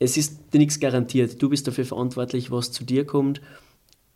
es ist dir nichts garantiert. Du bist dafür verantwortlich, was zu dir kommt.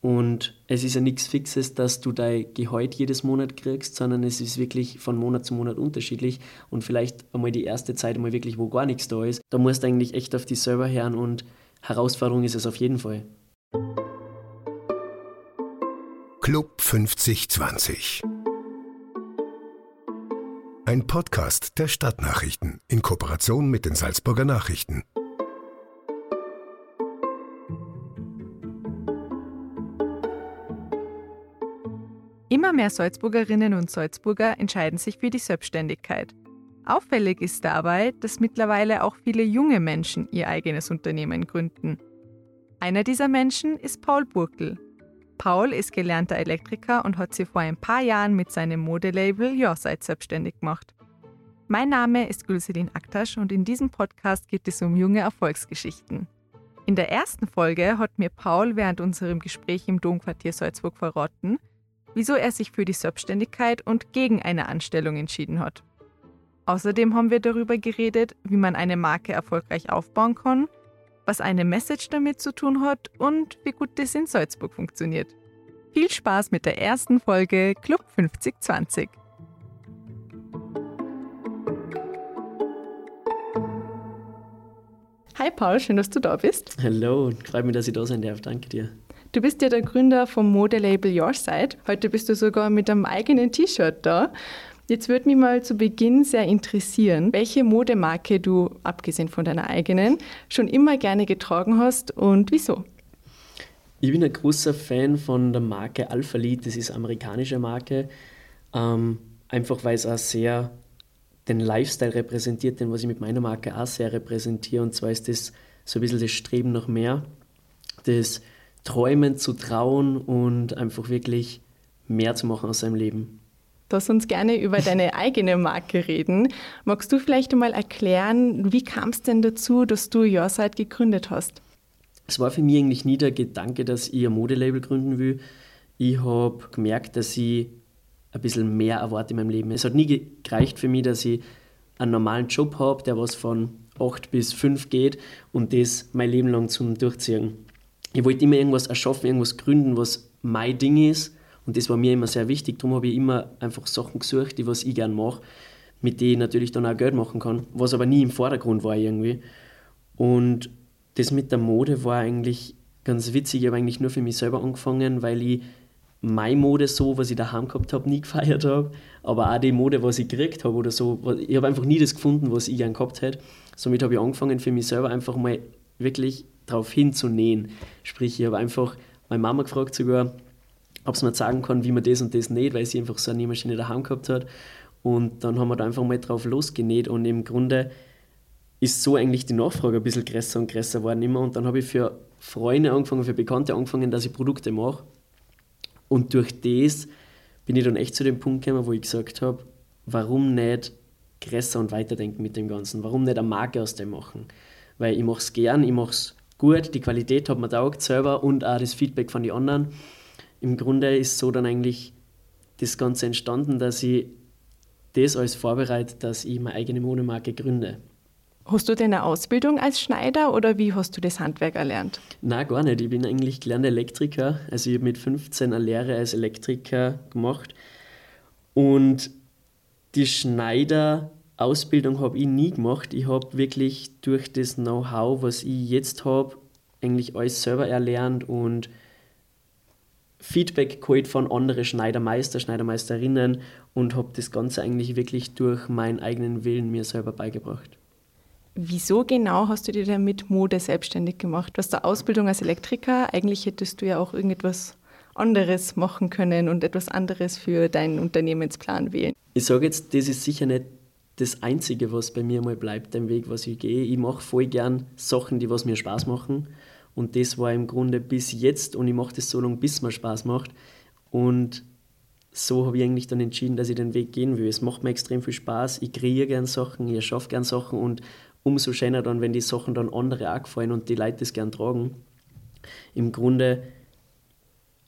Und es ist ja nichts Fixes, dass du dein Gehalt jedes Monat kriegst, sondern es ist wirklich von Monat zu Monat unterschiedlich. Und vielleicht einmal die erste Zeit einmal wirklich, wo gar nichts da ist. Da musst du eigentlich echt auf dich selber hören und Herausforderung ist es auf jeden Fall. Club 5020 Ein Podcast der Stadtnachrichten in Kooperation mit den Salzburger Nachrichten. Immer mehr Salzburgerinnen und Salzburger entscheiden sich für die Selbstständigkeit. Auffällig ist dabei, dass mittlerweile auch viele junge Menschen ihr eigenes Unternehmen gründen. Einer dieser Menschen ist Paul Burkel. Paul ist gelernter Elektriker und hat sich vor ein paar Jahren mit seinem Modelabel Yourside selbstständig gemacht. Mein Name ist Gülselin Aktasch und in diesem Podcast geht es um junge Erfolgsgeschichten. In der ersten Folge hat mir Paul während unserem Gespräch im Domquartier Salzburg verraten, wieso er sich für die Selbstständigkeit und gegen eine Anstellung entschieden hat. Außerdem haben wir darüber geredet, wie man eine Marke erfolgreich aufbauen kann, was eine Message damit zu tun hat und wie gut das in Salzburg funktioniert. Viel Spaß mit der ersten Folge Club 5020. Hi Paul, schön, dass du da bist. Hallo, freut mich, dass ich da sein darf. Danke dir. Du bist ja der Gründer vom Modelabel Your Side. Heute bist du sogar mit einem eigenen T-Shirt da. Jetzt würde mich mal zu Beginn sehr interessieren, welche Modemarke du, abgesehen von deiner eigenen, schon immer gerne getragen hast und wieso? Ich bin ein großer Fan von der Marke Alpha Lead, das ist eine amerikanische Marke. Ähm, einfach weil es auch sehr den Lifestyle repräsentiert, den was ich mit meiner Marke auch sehr repräsentiere. Und zwar ist das so ein bisschen das Streben nach mehr, das Träumen zu trauen und einfach wirklich mehr zu machen aus seinem Leben. Lass uns gerne über deine eigene Marke reden. Magst du vielleicht einmal erklären, wie kam es denn dazu, dass du Yourside gegründet hast? Es war für mich eigentlich nie der Gedanke, dass ich ein Modelabel gründen will. Ich habe gemerkt, dass ich ein bisschen mehr erwarte in meinem Leben. Es hat nie gereicht für mich, dass ich einen normalen Job habe, der was von 8 bis 5 geht und das mein Leben lang zum Durchziehen ich wollte immer irgendwas erschaffen, irgendwas gründen, was mein Ding ist. Und das war mir immer sehr wichtig. Darum habe ich immer einfach Sachen gesucht, die was ich gerne mache, mit denen ich natürlich dann auch Geld machen kann, was aber nie im Vordergrund war irgendwie. Und das mit der Mode war eigentlich ganz witzig. Ich habe eigentlich nur für mich selber angefangen, weil ich meine Mode so, was ich daheim gehabt habe, nie gefeiert habe, aber auch die Mode, was ich gekriegt habe oder so. Ich habe einfach nie das gefunden, was ich gerne gehabt hätte. Somit habe ich angefangen, für mich selber einfach mal wirklich darauf hinzunähen. Sprich, ich habe einfach meine Mama gefragt sogar, ob sie mir sagen kann, wie man das und das näht, weil sie einfach so eine Nähmaschine daheim gehabt hat. Und dann haben wir da einfach mal drauf losgenäht und im Grunde ist so eigentlich die Nachfrage ein bisschen größer und größer geworden immer. Und dann habe ich für Freunde angefangen, für Bekannte angefangen, dass ich Produkte mache. Und durch das bin ich dann echt zu dem Punkt gekommen, wo ich gesagt habe, warum nicht größer und weiterdenken mit dem Ganzen? Warum nicht eine Marke aus dem machen? Weil ich mache es gern, ich mache es gut, die Qualität hat mir taugt selber und auch das Feedback von den anderen. Im Grunde ist so dann eigentlich das Ganze entstanden, dass ich das alles vorbereite, dass ich meine eigene Modemarke gründe. Hast du denn eine Ausbildung als Schneider oder wie hast du das Handwerk erlernt? Na gar nicht. Ich bin eigentlich gelernter Elektriker. Also ich habe mit 15 eine Lehre als Elektriker gemacht. Und die Schneider Ausbildung habe ich nie gemacht. Ich habe wirklich durch das Know-how, was ich jetzt habe, eigentlich alles selber erlernt und Feedback geholt von anderen Schneidermeister, Schneidermeisterinnen und habe das Ganze eigentlich wirklich durch meinen eigenen Willen mir selber beigebracht. Wieso genau hast du dir denn mit Mode selbstständig gemacht? Du hast eine Ausbildung als Elektriker. Eigentlich hättest du ja auch irgendetwas anderes machen können und etwas anderes für deinen Unternehmensplan wählen. Ich sage jetzt, das ist sicher nicht das Einzige, was bei mir mal bleibt, dem Weg, was ich gehe. Ich mache voll gern Sachen, die was mir Spaß machen. Und das war im Grunde bis jetzt und ich mache das so lange, bis mir Spaß macht. Und so habe ich eigentlich dann entschieden, dass ich den Weg gehen will. Es macht mir extrem viel Spaß. Ich kreiere gern Sachen, ich schaffe gern Sachen und umso schöner dann, wenn die Sachen dann andere auch gefallen und die Leute das gern tragen. Im Grunde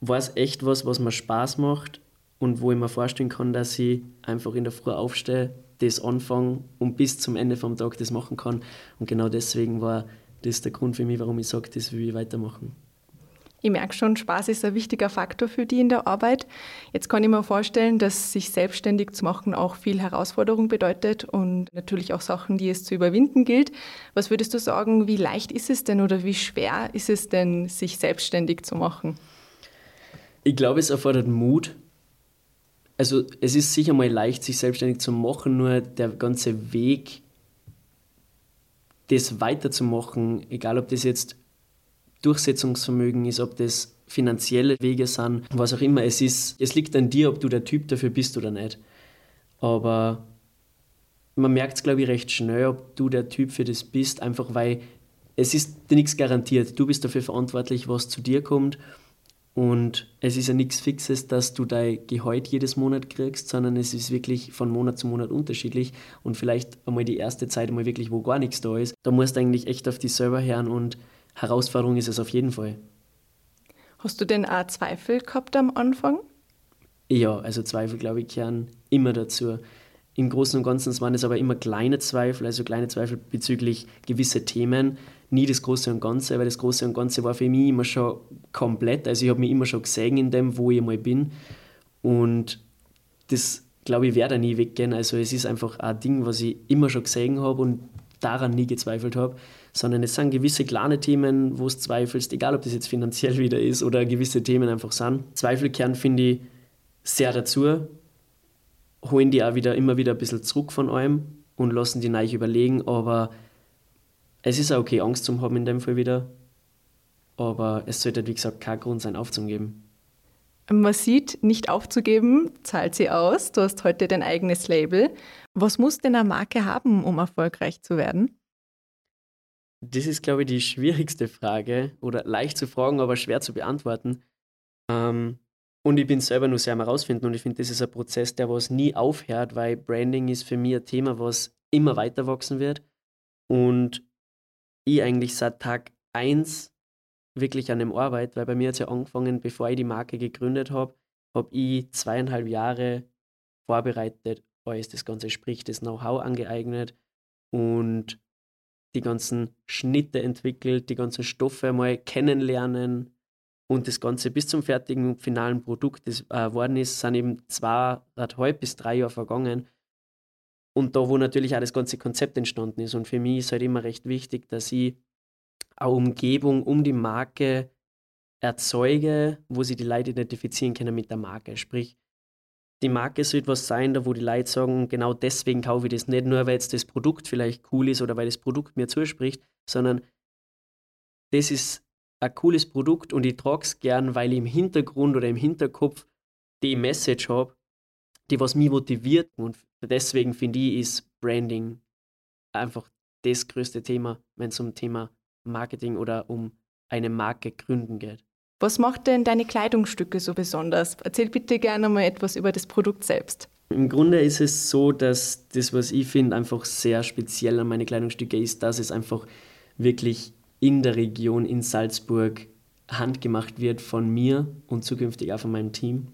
war es echt was, was mir Spaß macht und wo ich mir vorstellen kann, dass ich einfach in der Früh aufstehe, das anfange und bis zum Ende vom Tag das machen kann. Und genau deswegen war das der Grund für mich, warum ich sage, das will ich weitermachen. Ich merke schon, Spaß ist ein wichtiger Faktor für die in der Arbeit. Jetzt kann ich mir vorstellen, dass sich selbstständig zu machen auch viel Herausforderung bedeutet und natürlich auch Sachen, die es zu überwinden gilt. Was würdest du sagen, wie leicht ist es denn oder wie schwer ist es denn, sich selbstständig zu machen? Ich glaube, es erfordert Mut. Also es ist sicher mal leicht, sich selbstständig zu machen, nur der ganze Weg, das weiterzumachen, egal ob das jetzt Durchsetzungsvermögen ist, ob das finanzielle Wege sind, was auch immer es ist. Es liegt an dir, ob du der Typ dafür bist oder nicht. Aber man merkt es, glaube ich, recht schnell, ob du der Typ für das bist, einfach weil es ist nichts garantiert. Du bist dafür verantwortlich, was zu dir kommt. Und es ist ja nichts Fixes, dass du dein Gehalt jedes Monat kriegst, sondern es ist wirklich von Monat zu Monat unterschiedlich. Und vielleicht einmal die erste Zeit einmal wirklich, wo gar nichts da ist. Da musst du eigentlich echt auf dich selber hören und Herausforderung ist es auf jeden Fall. Hast du denn auch Zweifel gehabt am Anfang? Ja, also Zweifel, glaube ich, kehren immer dazu. Im Großen und Ganzen waren es aber immer kleine Zweifel, also kleine Zweifel bezüglich gewisser Themen, nie das Große und Ganze, weil das Große und Ganze war für mich immer schon komplett. Also ich habe mich immer schon gesehen in dem, wo ich mal bin. Und das, glaube ich, werde nie weggehen. Also es ist einfach ein Ding, was ich immer schon gesehen habe und daran nie gezweifelt habe sondern es sind gewisse kleine Themen, wo du zweifelst, egal ob das jetzt finanziell wieder ist oder gewisse Themen einfach sind. Zweifelkern finde ich sehr dazu, holen die auch wieder immer wieder ein bisschen zurück von allem und lassen die neu überlegen, aber es ist auch okay, Angst zu haben in dem Fall wieder, aber es sollte, wie gesagt, kein Grund sein, aufzugeben. Man sieht, nicht aufzugeben, zahlt sie aus. Du hast heute dein eigenes Label. Was muss denn eine Marke haben, um erfolgreich zu werden? Das ist, glaube ich, die schwierigste Frage oder leicht zu fragen, aber schwer zu beantworten. Ähm, und ich bin selber nur sehr am herausfinden und ich finde, das ist ein Prozess, der was nie aufhört, weil Branding ist für mich ein Thema, was immer weiter wachsen wird. Und ich eigentlich seit Tag 1 wirklich an dem Arbeit, weil bei mir hat es ja angefangen, bevor ich die Marke gegründet habe, habe ich zweieinhalb Jahre vorbereitet, alles das Ganze, sprich das Know-how angeeignet und die ganzen Schnitte entwickelt, die ganzen Stoffe mal kennenlernen und das Ganze bis zum fertigen finalen Produkt, das äh, geworden ist, sind eben zweieinhalb bis drei Jahre vergangen. Und da, wo natürlich auch das ganze Konzept entstanden ist. Und für mich ist halt immer recht wichtig, dass ich eine Umgebung um die Marke erzeuge, wo sie die Leute identifizieren können mit der Marke. Sprich, die Marke sollte was sein, da wo die Leute sagen, genau deswegen kaufe ich das. Nicht nur, weil jetzt das Produkt vielleicht cool ist oder weil das Produkt mir zuspricht, sondern das ist ein cooles Produkt und ich trage es gern, weil ich im Hintergrund oder im Hinterkopf die Message habe, die was mich motiviert. Und deswegen finde ich, ist Branding einfach das größte Thema, wenn es um Thema Marketing oder um eine Marke gründen geht. Was macht denn deine Kleidungsstücke so besonders? Erzähl bitte gerne mal etwas über das Produkt selbst. Im Grunde ist es so, dass das, was ich finde, einfach sehr speziell an meine Kleidungsstücke ist, dass es einfach wirklich in der Region in Salzburg handgemacht wird von mir und zukünftig auch von meinem Team.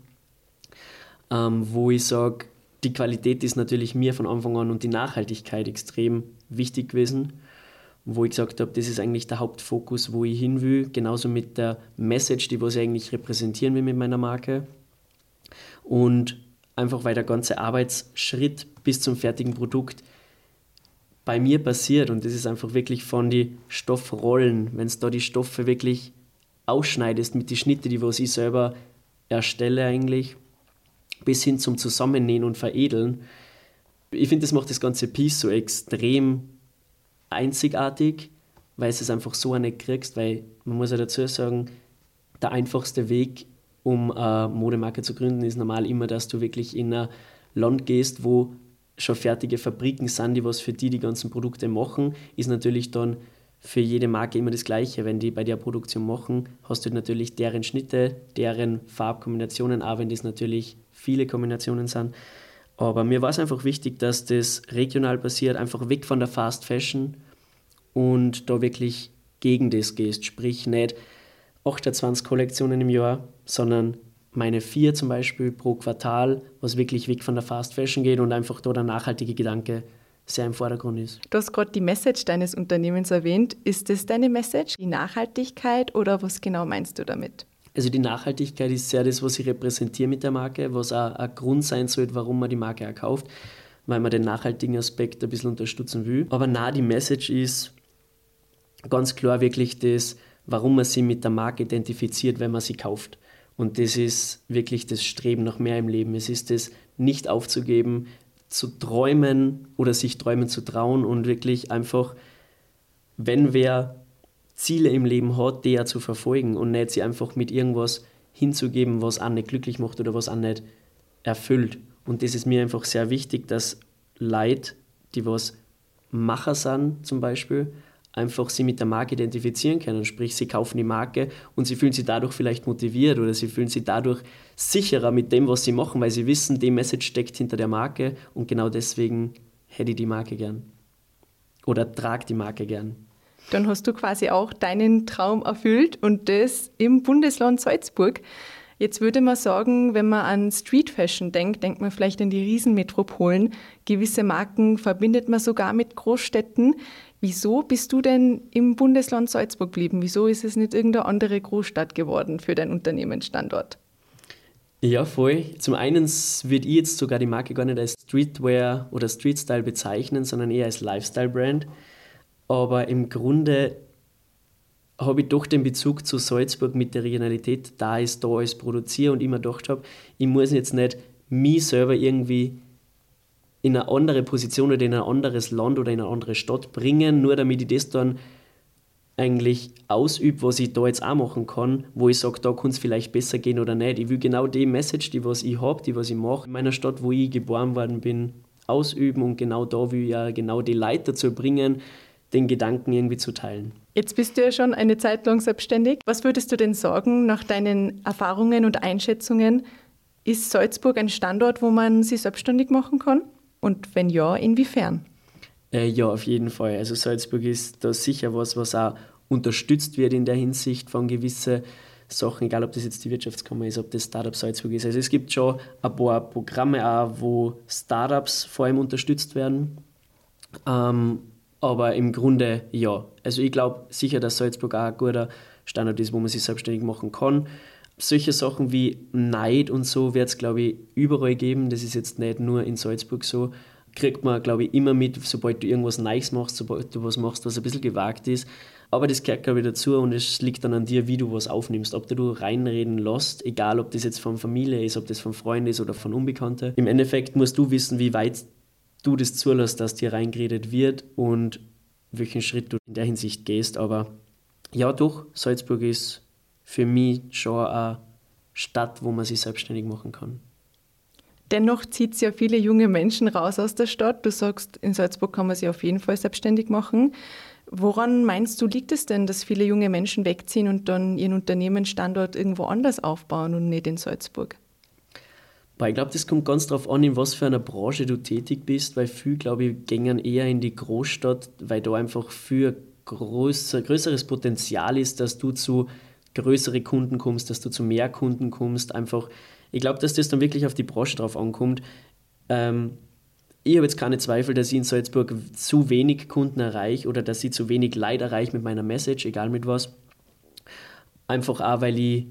Ähm, wo ich sage, die Qualität ist natürlich mir von Anfang an und die Nachhaltigkeit extrem wichtig gewesen wo ich gesagt habe, das ist eigentlich der Hauptfokus, wo ich hin will. Genauso mit der Message, die was ich eigentlich repräsentieren will mit meiner Marke. Und einfach weil der ganze Arbeitsschritt bis zum fertigen Produkt bei mir passiert. Und das ist einfach wirklich von den Stoffrollen, wenn es da die Stoffe wirklich ausschneidest mit den Schnitte, die was ich selber erstelle eigentlich, bis hin zum Zusammennähen und Veredeln. Ich finde, das macht das ganze Piece so extrem einzigartig, weil es es einfach so nicht kriegst, weil man muss ja dazu sagen, der einfachste Weg, um eine Modemarke zu gründen, ist normal immer, dass du wirklich in ein Land gehst, wo schon fertige Fabriken sind, die was für die die ganzen Produkte machen, ist natürlich dann für jede Marke immer das Gleiche. Wenn die bei der Produktion machen, hast du natürlich deren Schnitte, deren Farbkombinationen, auch wenn das natürlich viele Kombinationen sind. Aber mir war es einfach wichtig, dass das regional passiert, einfach weg von der Fast Fashion und da wirklich gegen das gehst. Sprich, nicht 28 Kollektionen im Jahr, sondern meine vier zum Beispiel pro Quartal, was wirklich weg von der Fast Fashion geht und einfach da der nachhaltige Gedanke sehr im Vordergrund ist. Du hast gerade die Message deines Unternehmens erwähnt. Ist das deine Message, die Nachhaltigkeit oder was genau meinst du damit? Also die Nachhaltigkeit ist sehr das, was ich repräsentiere mit der Marke, was auch ein Grund sein sollte, warum man die Marke auch kauft, weil man den nachhaltigen Aspekt ein bisschen unterstützen will. Aber na, die Message ist ganz klar wirklich das, warum man sie mit der Marke identifiziert, wenn man sie kauft. Und das ist wirklich das Streben nach mehr im Leben. Es ist das nicht aufzugeben, zu träumen oder sich träumen zu trauen und wirklich einfach, wenn wer Ziele im Leben hat, die er zu verfolgen und nicht sie einfach mit irgendwas hinzugeben, was einen nicht glücklich macht oder was einen nicht erfüllt. Und das ist mir einfach sehr wichtig, dass Leute, die was Macher sind zum Beispiel, einfach sie mit der Marke identifizieren können. Sprich, sie kaufen die Marke und sie fühlen sich dadurch vielleicht motiviert oder sie fühlen sich dadurch sicherer mit dem, was sie machen, weil sie wissen, die Message steckt hinter der Marke und genau deswegen hätte ich die Marke gern. Oder trage die Marke gern. Dann hast du quasi auch deinen Traum erfüllt und das im Bundesland Salzburg. Jetzt würde man sagen, wenn man an Street Fashion denkt, denkt man vielleicht an die Riesenmetropolen. Gewisse Marken verbindet man sogar mit Großstädten. Wieso bist du denn im Bundesland Salzburg geblieben? Wieso ist es nicht irgendeine andere Großstadt geworden für deinen Unternehmensstandort? Ja, voll. Zum einen würde ich jetzt sogar die Marke gar nicht als Streetwear oder Streetstyle bezeichnen, sondern eher als Lifestyle-Brand. Aber im Grunde habe ich doch den Bezug zu Salzburg mit der Regionalität, da ist da alles produziere und immer gedacht habe, ich muss jetzt nicht mich selber irgendwie in eine andere Position oder in ein anderes Land oder in eine andere Stadt bringen, nur damit ich das dann eigentlich ausübe, was ich da jetzt auch machen kann, wo ich sage, da kann es vielleicht besser gehen oder nicht. Ich will genau die Message, die was ich habe, die was ich mache, in meiner Stadt, wo ich geboren worden bin, ausüben und genau da will ich ja genau die Leute dazu bringen, den Gedanken irgendwie zu teilen. Jetzt bist du ja schon eine Zeit lang selbstständig. Was würdest du denn sagen nach deinen Erfahrungen und Einschätzungen? Ist Salzburg ein Standort, wo man sich selbstständig machen kann? Und wenn ja, inwiefern? Äh, ja, auf jeden Fall. Also Salzburg ist da sicher was, was auch unterstützt wird in der Hinsicht von gewissen Sachen, egal ob das jetzt die Wirtschaftskammer ist, ob das Startup Salzburg ist. Also es gibt schon ein paar Programme auch, wo Startups vor allem unterstützt werden. Ähm, aber im Grunde ja. Also ich glaube sicher, dass Salzburg auch ein guter Standort ist, wo man sich selbstständig machen kann. Solche Sachen wie Neid und so wird es, glaube ich, überall geben. Das ist jetzt nicht nur in Salzburg so. Kriegt man, glaube ich, immer mit, sobald du irgendwas Neues machst, sobald du was machst, was ein bisschen gewagt ist. Aber das gehört, glaube ich, dazu und es liegt dann an dir, wie du was aufnimmst. Ob du reinreden lässt, egal ob das jetzt von Familie ist, ob das von Freunden ist oder von Unbekannten. Im Endeffekt musst du wissen, wie weit du das zulässt, dass dir reingeredet wird und welchen Schritt du in der Hinsicht gehst. Aber ja, doch, Salzburg ist für mich schon eine Stadt, wo man sich selbstständig machen kann. Dennoch zieht es ja viele junge Menschen raus aus der Stadt. Du sagst, in Salzburg kann man sich auf jeden Fall selbstständig machen. Woran meinst du, liegt es denn, dass viele junge Menschen wegziehen und dann ihren Unternehmensstandort irgendwo anders aufbauen und nicht in Salzburg? Ich glaube, das kommt ganz darauf an, in was für einer Branche du tätig bist, weil viele, glaube ich, gehen eher in die Großstadt, weil da einfach viel größer, größeres Potenzial ist, dass du zu größeren Kunden kommst, dass du zu mehr Kunden kommst. Einfach, ich glaube, dass das dann wirklich auf die Branche drauf ankommt. Ähm, ich habe jetzt keine Zweifel, dass ich in Salzburg zu wenig Kunden erreiche oder dass ich zu wenig Leid erreiche mit meiner Message, egal mit was. Einfach auch, weil ich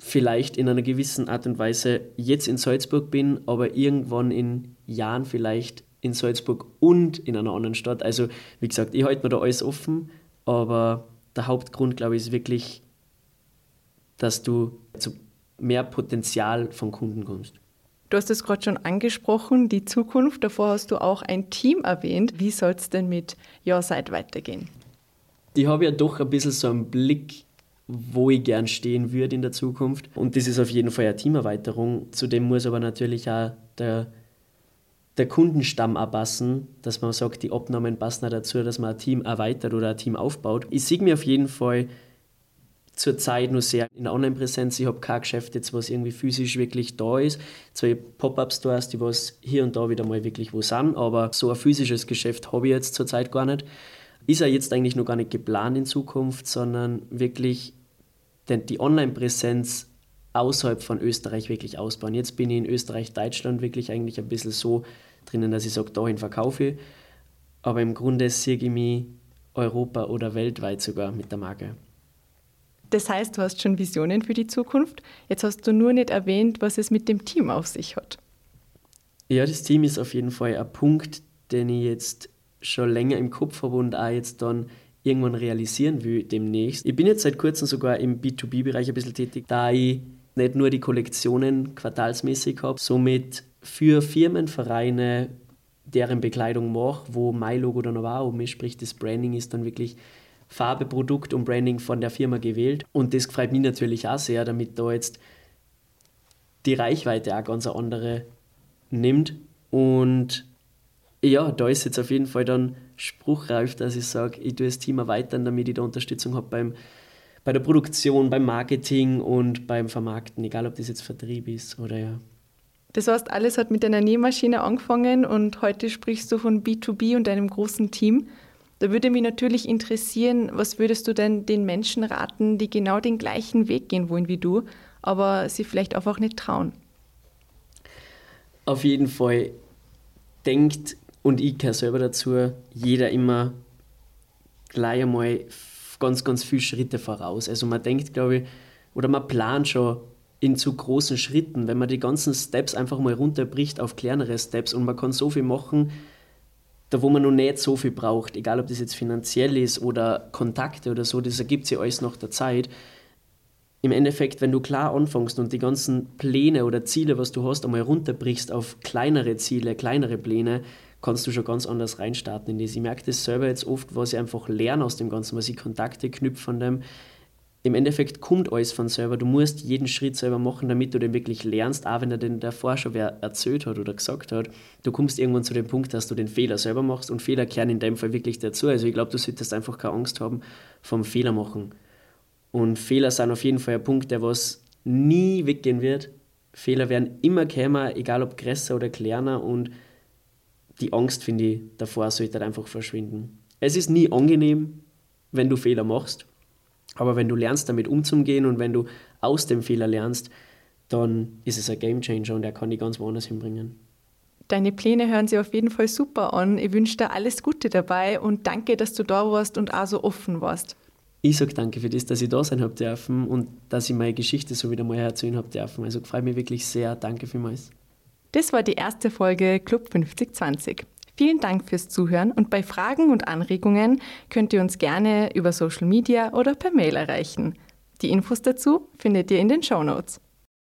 vielleicht in einer gewissen Art und Weise jetzt in Salzburg bin, aber irgendwann in Jahren vielleicht in Salzburg und in einer anderen Stadt. Also wie gesagt, ich halte mir da alles offen, aber der Hauptgrund, glaube ich, ist wirklich, dass du zu mehr Potenzial von Kunden kommst. Du hast es gerade schon angesprochen, die Zukunft. Davor hast du auch ein Team erwähnt. Wie soll es denn mit Ja, seit weitergehen? Ich habe ja doch ein bisschen so einen Blick wo ich gern stehen würde in der Zukunft. Und das ist auf jeden Fall eine Teamerweiterung. Zudem muss aber natürlich auch der, der Kundenstamm anpassen, dass man sagt, die Abnahmen passen auch dazu, dass man ein Team erweitert oder ein Team aufbaut. Ich sehe mir auf jeden Fall zurzeit nur sehr in Online-Präsenz. Ich habe kein Geschäft jetzt, was irgendwie physisch wirklich da ist. Zwei Pop-Up-Stores, die was hier und da wieder mal wirklich wo sind, aber so ein physisches Geschäft habe ich jetzt zurzeit gar nicht. Ist ja jetzt eigentlich noch gar nicht geplant in Zukunft, sondern wirklich denn die Online-Präsenz außerhalb von Österreich wirklich ausbauen. Jetzt bin ich in Österreich, Deutschland wirklich eigentlich ein bisschen so, drinnen, dass ich sage, dahin verkaufe ich. Aber im Grunde sehe ich mich Europa oder weltweit sogar mit der Marke. Das heißt, du hast schon Visionen für die Zukunft. Jetzt hast du nur nicht erwähnt, was es mit dem Team auf sich hat. Ja, das Team ist auf jeden Fall ein Punkt, den ich jetzt schon länger im Kopf habe und auch jetzt dann irgendwann realisieren will demnächst. Ich bin jetzt seit kurzem sogar im B2B-Bereich ein bisschen tätig, da ich nicht nur die Kollektionen quartalsmäßig habe, somit für Firmen, Vereine, deren Bekleidung mache, wo mein Logo dann aber auch oben ist, sprich das Branding ist dann wirklich Farbe, Produkt und Branding von der Firma gewählt. Und das freut mich natürlich auch sehr, damit da jetzt die Reichweite auch ganz andere nimmt. Und ja, da ist jetzt auf jeden Fall dann spruchreif, dass ich sage, ich tue das Team erweitern, damit ich da Unterstützung habe beim, bei der Produktion, beim Marketing und beim Vermarkten, egal ob das jetzt Vertrieb ist oder ja. Das heißt, alles hat mit einer Nähmaschine angefangen und heute sprichst du von B2B und einem großen Team. Da würde mich natürlich interessieren, was würdest du denn den Menschen raten, die genau den gleichen Weg gehen wollen wie du, aber sie vielleicht einfach nicht trauen? Auf jeden Fall denkt, und ich gehöre selber dazu, jeder immer gleich einmal ganz, ganz viele Schritte voraus. Also man denkt, glaube ich, oder man plant schon in zu großen Schritten, wenn man die ganzen Steps einfach mal runterbricht auf kleinere Steps und man kann so viel machen, da wo man noch nicht so viel braucht, egal ob das jetzt finanziell ist oder Kontakte oder so, das ergibt sich alles nach der Zeit. Im Endeffekt, wenn du klar anfängst und die ganzen Pläne oder Ziele, was du hast, einmal runterbrichst auf kleinere Ziele, kleinere Pläne, kannst du schon ganz anders reinstarten in das. Ich merke das selber jetzt oft, was ich einfach lerne aus dem Ganzen, was ich Kontakte knüpfe von dem. Im Endeffekt kommt alles von selber. Du musst jeden Schritt selber machen, damit du den wirklich lernst, auch wenn er den davor schon wer erzählt hat oder gesagt hat. Du kommst irgendwann zu dem Punkt, dass du den Fehler selber machst und Fehler kehren in dem Fall wirklich dazu. Also ich glaube, du solltest einfach keine Angst haben vom Fehler machen. Und Fehler sind auf jeden Fall ein Punkt, der was nie weggehen wird. Fehler werden immer kommen, egal ob größer oder kleiner und die Angst, finde ich, davor sollte halt einfach verschwinden. Es ist nie angenehm, wenn du Fehler machst, aber wenn du lernst, damit umzugehen und wenn du aus dem Fehler lernst, dann ist es ein Game Changer und er kann dich ganz woanders hinbringen. Deine Pläne hören sich auf jeden Fall super an. Ich wünsche dir alles Gute dabei und danke, dass du da warst und auch so offen warst. Ich sage danke für das, dass ich da sein habe dürfen und dass ich meine Geschichte so wieder mal erzählen habe dürfen. Also freue mich wirklich sehr. Danke vielmals. Das war die erste Folge Club 5020. Vielen Dank fürs Zuhören und bei Fragen und Anregungen könnt ihr uns gerne über Social Media oder per Mail erreichen. Die Infos dazu findet ihr in den Show Notes.